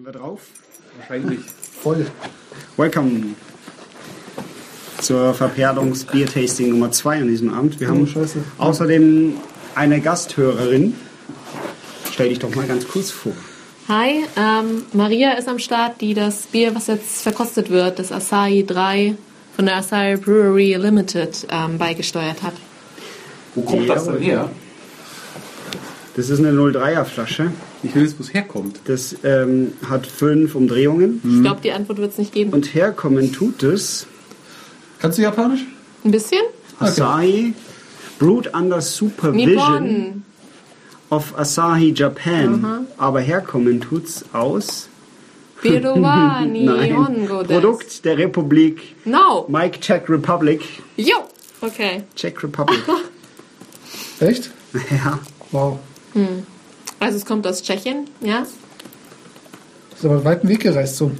Sind wir drauf? Wahrscheinlich. Voll. Welcome zur Verperlungs-Bier-Tasting Nummer 2 an diesem Abend. Wir haben Oh, Scheiße. außerdem eine Gasthörerin. Stell dich doch mal ganz kurz vor. Hi, ähm, Maria ist am Start, die das Bier, was jetzt verkostet wird, das Asahi 3 von der Asahi Brewery Limited ähm, beigesteuert hat. Wo kommt das denn her? Das ist eine 03er Flasche. Ich will jetzt, wo es herkommt. Das ähm, hat fünf Umdrehungen. Ich glaube, die Antwort wird es nicht geben. Und herkommen tut es Kannst du Japanisch? Ein bisschen? Asahi Brewed under Supervision Nippon. of Asahi Japan. Aber herkommen tut's aus Birowa Nein. Produkt der Republik No. Mike Czech Republic. Jo. Okay. Czech Republic. Echt? ja. Wow. Also es kommt aus Tschechien, ja? Ist aber einen weiten Weg gereist so.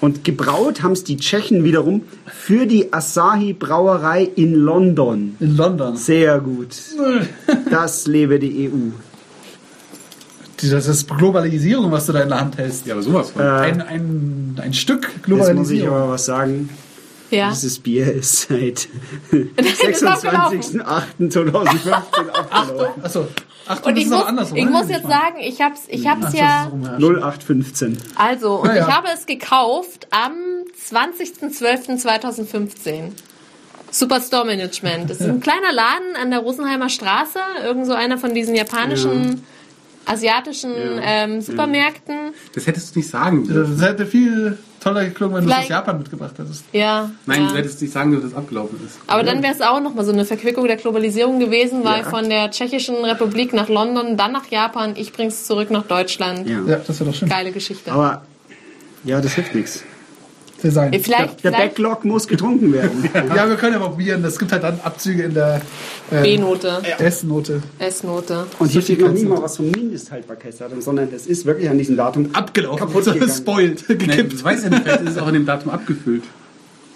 Und gebraut haben es die Tschechen wiederum für die Asahi Brauerei in London. In London. Sehr gut. Das lebe die EU. Das ist Globalisierung, was du da in der Hand hältst. Ja, aber sowas von. Äh, Ein, ein, ein Stück Jetzt muss ich Globalisierung. aber was sagen. Ja. Dieses Bier ist seit ist abgelaufen. 26.08.2015 abgelaufen. Achso. Achtung, Und das ich ist muss, andersrum. ich ne? muss jetzt sagen, ich hab's, ich hab's Ach, ja... das ist rum, ja. 0815. Also, und Ja, ja. ich habe es gekauft am 20.12.2015. Superstore Management. Das ist ein kleiner Laden an der Rosenheimer Straße. Irgend so einer von diesen japanischen, asiatischen ähm, Supermärkten. Das hättest du nicht sagen dürfen. Das hätte viel toller geklungen, wenn du es aus Vielleicht- Japan mitgebracht hättest. Ja. Nein, ja. du hättest nicht sagen dass das abgelaufen ist. Aber dann wäre es auch nochmal so eine Verquickung der Globalisierung gewesen, weil Ja. von der Tschechischen Republik nach London, dann nach Japan, ich bring's zurück nach Deutschland. Ja. Ja, das wäre doch schön. Geile Geschichte. Aber ja, das hilft nichts. Design. Ja, Vielleicht, Der vielleicht Backlog muss getrunken werden. Ja, wir können ja probieren. Es gibt halt dann Abzüge in der äh, B-Note, S-Note. S-Note. Und hier steht noch nie mal was vom Mindesthaltbarkeitsdatum, sondern das ist wirklich an diesem Datum Abgelaufen. kaputt gegangen. Spoiled. Nein, Gekippt. das weiß ja nicht, vielleicht ist es auch an dem Datum abgefüllt.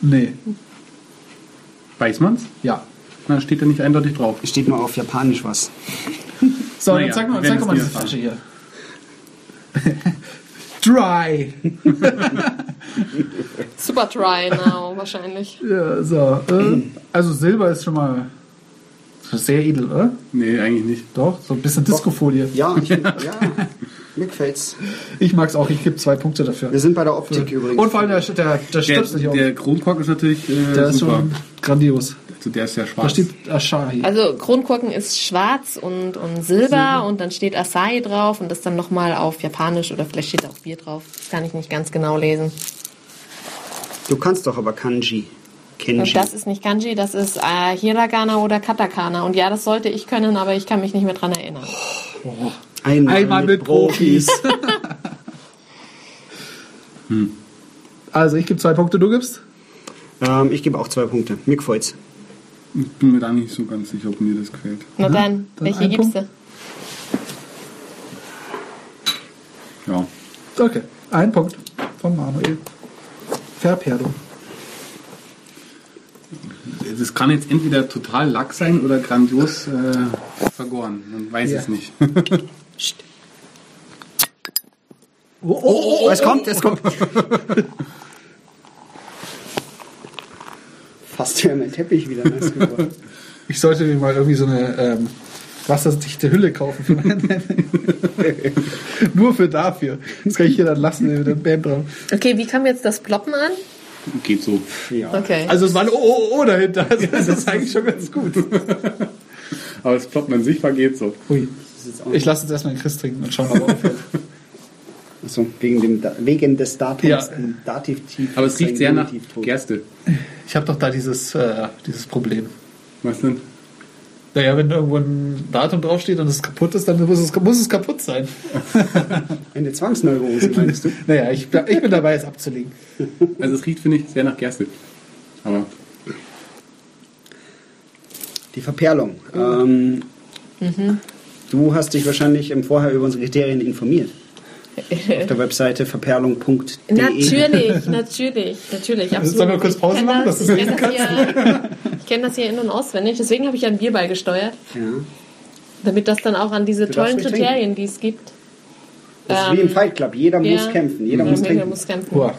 Nee. Weiß man's? Ja. Na, steht da nicht eindeutig drauf. Steht mal auf Japanisch was. So, Naja, dann zeig mal, zeig mal es diese Flasche hier. Dry. Super dry now, wahrscheinlich. Ja, so. Äh, also Silber ist schon mal sehr edel, oder? Nee, eigentlich nicht. Doch, so ein bisschen Discofolie. Ja, ich, ja mir gefällt's. Ich mag's auch, ich gebe zwei Punkte dafür. Wir sind bei der Optik übrigens. Und vor allem der, der, der Der, stöpselt sich auch. der Kronkorken ist natürlich äh, Der ist super. schon grandios. also der ist ja Da schwarz. steht Asahi. Also Kronkorken ist schwarz und, und Silber und dann steht Asahi drauf und das dann nochmal auf Japanisch oder vielleicht steht auch Bier drauf. Das kann ich nicht ganz genau lesen. Du kannst doch aber Kanji. Kenji. Und das ist nicht Kanji, das ist äh, Hiragana oder Katakana. Und ja, das sollte ich können, aber ich kann mich nicht mehr dran erinnern. Einmal, Einmal mit Profis. Also ich gebe zwei Punkte, du gibst? Ähm, ich gebe auch zwei Punkte. Mir gefällt's. Ich bin mir da nicht so ganz sicher, ob mir das gefällt. Na dann, dann welche gibst Punkt. du? Ja. Okay, ein Punkt von Manuel. Verperlung. Das kann jetzt entweder total lack sein oder grandios äh, vergoren. Man weiß Ja. es nicht. Oh, oh, oh, Oh, es kommt, es kommt. Fast wäre mein Teppich wieder nass geworden. Ich sollte mir mal irgendwie so eine ähm, wasserdichte Hülle kaufen. Für Nur für dafür. Das kann ich hier dann lassen mit der Band drauf. Okay, wie kam jetzt das Ploppen an? Geht so. Ja. Okay. Also es war ein Oh, oh, oh dahinter. Also das ist eigentlich schon ganz gut. Aber das Ploppen an sich war geht so. Ui. Ich lasse jetzt erstmal einen Chris trinken und schauen, ob er aufhört. Achso, wegen, dem, wegen des Datums. Ja. im Dativtief. Aber es riecht sehr nach. Gerste. Ich habe doch da dieses, äh, dieses Problem. Was denn? Naja, wenn irgendwo ein Datum draufsteht und es kaputt ist, dann muss es, muss es kaputt sein. Eine Zwangsneurose, meinst du? Naja, ich, ich bin dabei, es abzulegen. Also es riecht, finde ich, sehr nach Gerste. Aber Die Verperlung. Ähm, Du hast dich wahrscheinlich im Vorher über unsere Kriterien informiert. Auf der Webseite verperlung.de. Natürlich, natürlich, natürlich. Absolut. Sollen wir kurz Pause machen, Das, lesen das, hier- ich kenn das hier in- und auswendig. Deswegen habe ich ein Bier beigesteuert. Ja. Damit das dann auch an diese Du tollen Kriterien, die es gibt. Das ist wie im Fight Club. Jeder ja. muss kämpfen, jeder Ja, muss trinken. muss kämpfen. Boah.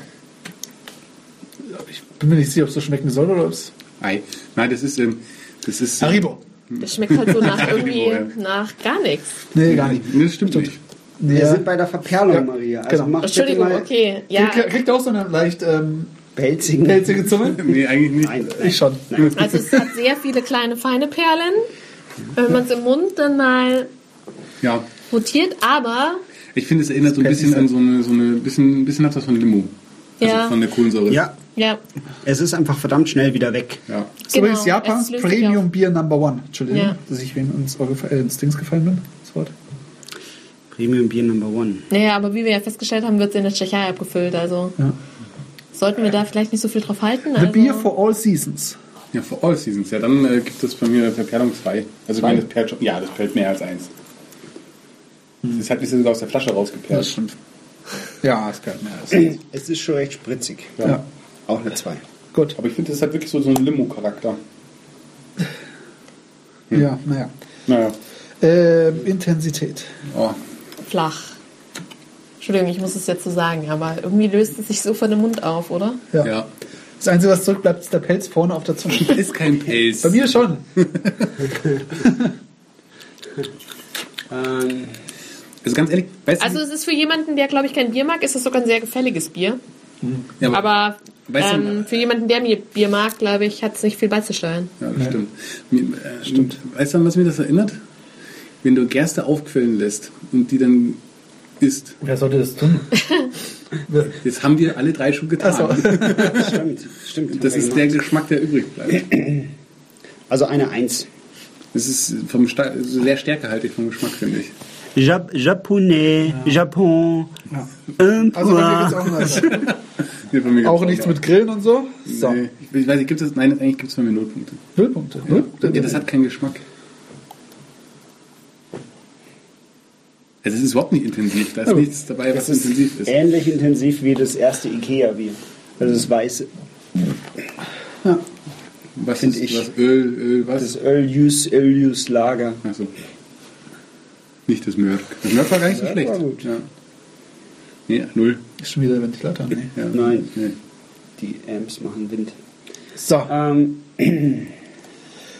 Ich bin mir nicht sicher, ob es so schmecken soll oder ob es. Ei. Nein, das ist, ähm, das ist. Haribo. Das schmeckt halt so nach irgendwie, Ja. nach gar nichts. Nee, gar nicht. Nee, das stimmt nicht. Nee, Wir sind bei der Verperlung, Ja, Maria. Also genau. mach Entschuldigung, mal okay. Ja, Kriegt, kriegt auch so eine leicht ähm, pelzigen. pelzige Zunge? Nee, eigentlich nicht. Nein, nein. Ich schon. also es hat sehr viele kleine, feine Perlen. Wenn man es im Mund dann mal Ja. rotiert, aber Ich finde, es erinnert so ein bisschen an so eine, so eine bisschen, ein bisschen hat was von Limo. Also Ja. von der Kohlensäure. Ja, ja, es ist einfach verdammt schnell wieder weg. Ja. Das ist übrigens Genau, löst sich Premium. Beer Number One. Entschuldigung, Ja. dass ich wem ins, gefa- äh, ins Dings gefallen bin. Das Wort. Premium Beer Number One. naja, aber wie wir ja festgestellt haben, wird es in der Tschechei abgefüllt. Also Ja. Sollten wir da vielleicht nicht so viel drauf halten. The Also, Beer for all seasons. Ja, for all seasons. Ja, dann äh, gibt es bei mir Verperlung 2. Also, ich meine, das perlt schon, ja, das perlt mehr als eins. Das hat mich sogar aus der Flasche rausgeperlt. Das stimmt. Ja, ist geil. Ja, ist, Es ist schon recht spritzig. ja. Auch eine 2. Gut. Aber ich finde, das hat wirklich so, so einen Limo-Charakter. Ja, naja. Naja. Ähm, Intensität. Oh. flach. Entschuldigung, ich muss es jetzt so sagen, aber irgendwie löst es sich so von dem Mund auf, oder? Ja. Ja. Das Einzige, was zurückbleibt, ist der Pelz vorne auf der Zunge. Ist kein Pelz. Bei mir schon. Ähm, Also ganz ehrlich, weißt Also du, es ist für jemanden, der glaube ich kein Bier mag, ist es sogar ein sehr gefälliges Bier. ja, aber, Aber Weißt du- ähm, für jemanden, der mir Bier mag, glaube ich, hat es nicht viel beizusteuern. ja, das stimmt. Mir, äh, stimmt. Weißt du, an was mir das erinnert? Wenn du Gerste aufquellen lässt und die dann isst. Wer sollte das tun? Jetzt haben wir alle drei schon getan. So. stimmt, stimmt. Das ist der Geschmack, der übrig bleibt. Also eine 1. Das ist vom Sta sehr stärkehaltig vom Geschmack, finde ich. Jap Japonais, Japon, un Also bei mir geht's auch. Nee, gibt's Auch nichts mit Grillen und so? So. Nee, ich weiß nicht, gibt es, nein, eigentlich gibt es bei mir Nullpunkte. Nullpunkte. Null? Ja, das hat keinen Geschmack. Es ist überhaupt nicht intensiv. Da ist nichts dabei, was intensiv ist. ähnlich intensiv wie das erste Ikea-Bier. Also das weiße, Was find ist ich. was? Öl, Öl, was? das Öljus, Öljus Lager. Also, nicht das Mörk. Das Mörk war gar nicht so schlecht. war gut. Ja. Nee, null. Ist schon wieder der Ventilator? Nee. Ja. Nein. Nee. Die Amps machen Wind. So, Ähm,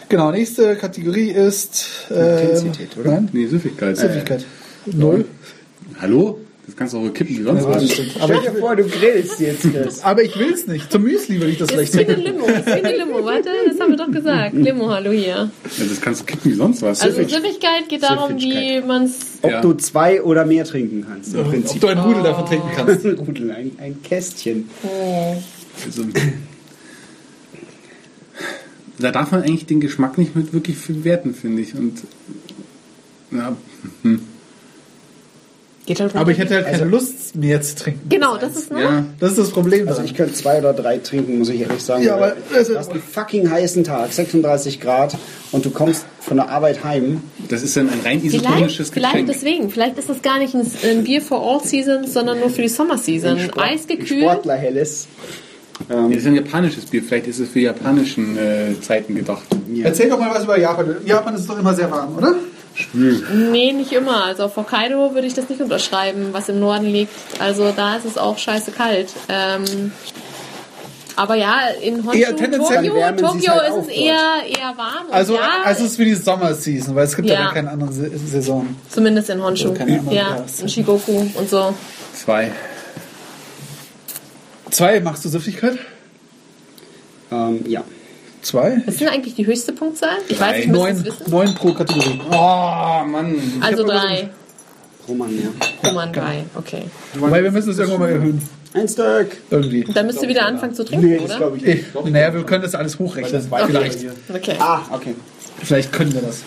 genau. Nächste Kategorie ist. Äh, Intensität, oder? Nein, Nee, Süffigkeit. Süffigkeit. Null. Hallo? Das kannst du auch kippen wie sonst was. stell dir vor, du grillst jetzt das. Aber ich will es nicht. Zum Müsli will ich das eine trinken. Limo, das ist wie eine Limo, warte, das haben wir doch gesagt. Limo, hallo hier. Ja, das kannst du kippen wie sonst was. Also Süffigkeit geht darum, wie man es... Ob Ja. du zwei oder mehr trinken kannst. Im Ob Prinzip. du einen Rudel davon trinken kannst. Rudel, ein, ein Kästchen. Also, da darf man eigentlich den Geschmack nicht mit wirklich bewerten, finde ich. Und ja, hm. Geht halt Aber ich hätte halt keine Lust, mehr zu trinken. Genau, das ist, ne? ja, Das ist das Problem. Also ich könnte zwei oder drei trinken, muss ich ehrlich sagen. Ja, aber- du hast einen fucking heißen Tag, 36 Grad, und du kommst von der Arbeit heim. das ist dann ein rein Vielleicht, isotonisches vielleicht Getränk. deswegen. Vielleicht ist das gar nicht ein, ein Bier for all seasons, sondern nur für die Summer Season. Sport- Eisgekühlt. Sportlerhelles. Ja, das ist ein japanisches Bier. Vielleicht ist es für japanischen äh, Zeiten gedacht. Erzähl doch mal was über Japan. Japan ist doch immer sehr warm, oder? Nee, nicht immer. Also auf Hokkaido würde ich das nicht unterschreiben, was im Norden liegt. Also da ist es auch scheiße kalt. Ähm, aber ja, in Honshu, Eher tendenziell Tokio, Tokio halt ist es eher, eher warm. Also, ja, also es ist wie die Sommerseason, weil es gibt ja, Ja. keine andere Saison. zumindest in Honshu. Andere Ja, in Shigoku und so. Zwei. Zwei, machst du Süffigkeit? Ähm, ja. Zwei? Was denn eigentlich die höchste Punktzahl? Ich weiß, ich müsste Neun, wissen. neun pro Kategorie. Oh, Mann. Also hab drei. Roman, ja. Roman drei. Okay. Weil wir müssen es irgendwann mal erhöhen. Ein Stück. Irgendwie. Dann müsst ihr wieder anfangen zu trinken, Nee, das oder? glaube ich Eh, nicht. Naja, wir können das alles hochrechnen. Vielleicht. Okay. Ah, okay. Vielleicht können wir das.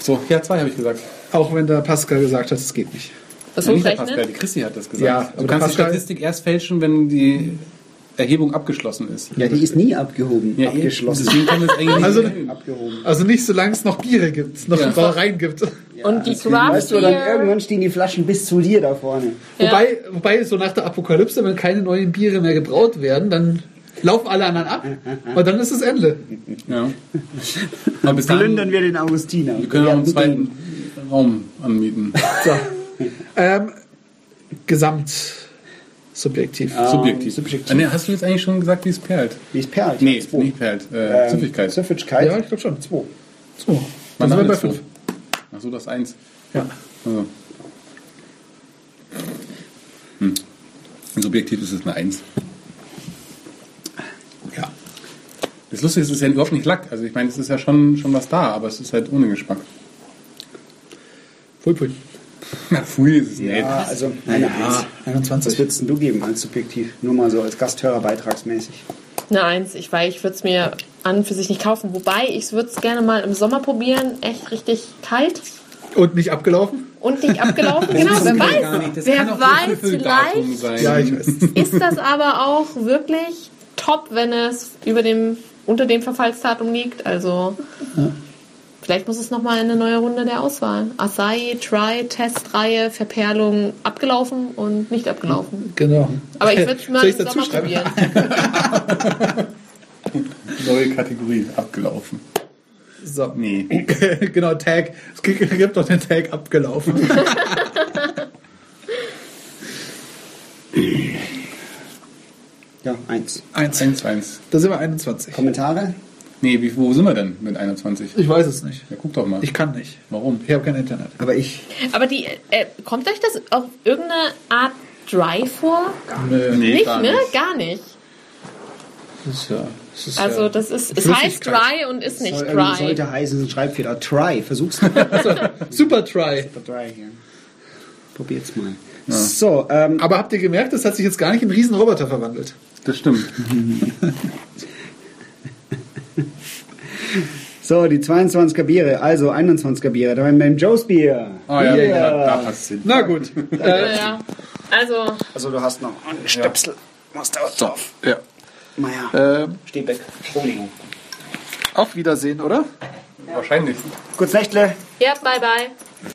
So, ja, zwei habe ich gesagt. Auch wenn der Pascal gesagt hat, es geht nicht. Das Ja, nicht der Pascal, hochrechnen? die Christi hat das gesagt. Ja, du kannst Pascal- die Statistik erst fälschen, wenn die Erhebung abgeschlossen ist. Ja, die ist nie abgehoben. Ja, abgeschlossen. Deswegen kann es eigentlich Also- nicht abgehoben. Also nicht, solange es noch Biere gibt, noch Ja. Brauereien gibt. Und die Craft Weißt du, dann irgendwann stehen die Flaschen bis zu dir da vorne. Ja. Wobei, wobei, so nach der Apokalypse, wenn keine neuen Biere mehr gebraut werden, dann laufen alle anderen ab und dann ist das Ende. Ja. Aber bis dahin, Plündern wir den Augustiner. wir können auch einen Ja, zweiten Raum anmieten. So. ähm, Gesamt subjektiv. Subjektiv. subjektiv. Ah, nee, hast du jetzt eigentlich schon gesagt, wie es perlt? Wie es perlt. Nee, Zwei. nicht perlt. Äh, Ähm, Süffigkeit. Süffigkeit. Ja, ich glaube schon. Zwei. So. Dann sind wir bei fünf. Achso, das eins. Ja. Also. Hm. Subjektiv ist es eine Eins. ja. Das Lustige ist, es ist ja überhaupt nicht Lack. Also ich meine, es ist ja schon, schon was da, aber es ist halt ohne Geschmack. Pfui, pfui. Na, pfui, ist es nicht. Ja, also eine Ja, Eins. Was 21. würdest du geben als subjektiv? Nur mal so als Gasthörer beitragsmäßig. Eine Eins, ich, weil ich würde es mir an und für sich nicht kaufen. Wobei, ich würde es gerne mal im Sommer probieren. Echt richtig kalt Und nicht abgelaufen? und nicht abgelaufen. genau, wer weiß. gar nicht. Das wer kann auch weiß, vielleicht sein. Ja, ich weiß. ist das aber auch wirklich top, wenn es über dem, unter dem Verfallsdatum liegt. Also vielleicht muss es nochmal eine neue Runde der Auswahl. Acai, Try, Testreihe, Verperlung abgelaufen und nicht abgelaufen. Genau. Aber ich würde es mal Soll Sommer probieren. Neue Kategorie, abgelaufen. So. Nee. genau, Tag. Es gibt doch den Tag abgelaufen. Ja, eins. Eins. 1, 1. Da sind wir 21. Kommentare? Nee, wie, wo sind wir denn mit 21? Ich weiß es nicht. Ja, guck doch mal. Ich kann nicht. Warum? Ich habe kein Internet. Aber ich. Aber die, äh, kommt euch das auf irgendeine Art Dry vor? Nö. Nee, nicht, gar ne? nicht. Gar nicht. Das ist ja. Das ist Also ja das ist, es heißt. Dry und ist nicht Soll, Dry. sollte heißen, es ist ein Schreibfehler. Try. Versuch's mal. Super Try. Try hier. Probiert's mal. So, ähm, Aber habt ihr gemerkt, das hat sich jetzt gar nicht in einen Riesenroboter verwandelt? Das stimmt. so, die 22er Biere, also 21er Biere. Da haben wir beim Joe's Bier. Ah ja, Bier. da, da passt es hin. Na gut. Ja, ja. Also, Also du hast noch einen Stöpsel. Was da drauf? ja. Naja, Ähm, steht weg. Entschuldigung. auf Wiedersehen, oder? Wahrscheinlich. Kurz Nächtle. ja, bye bye.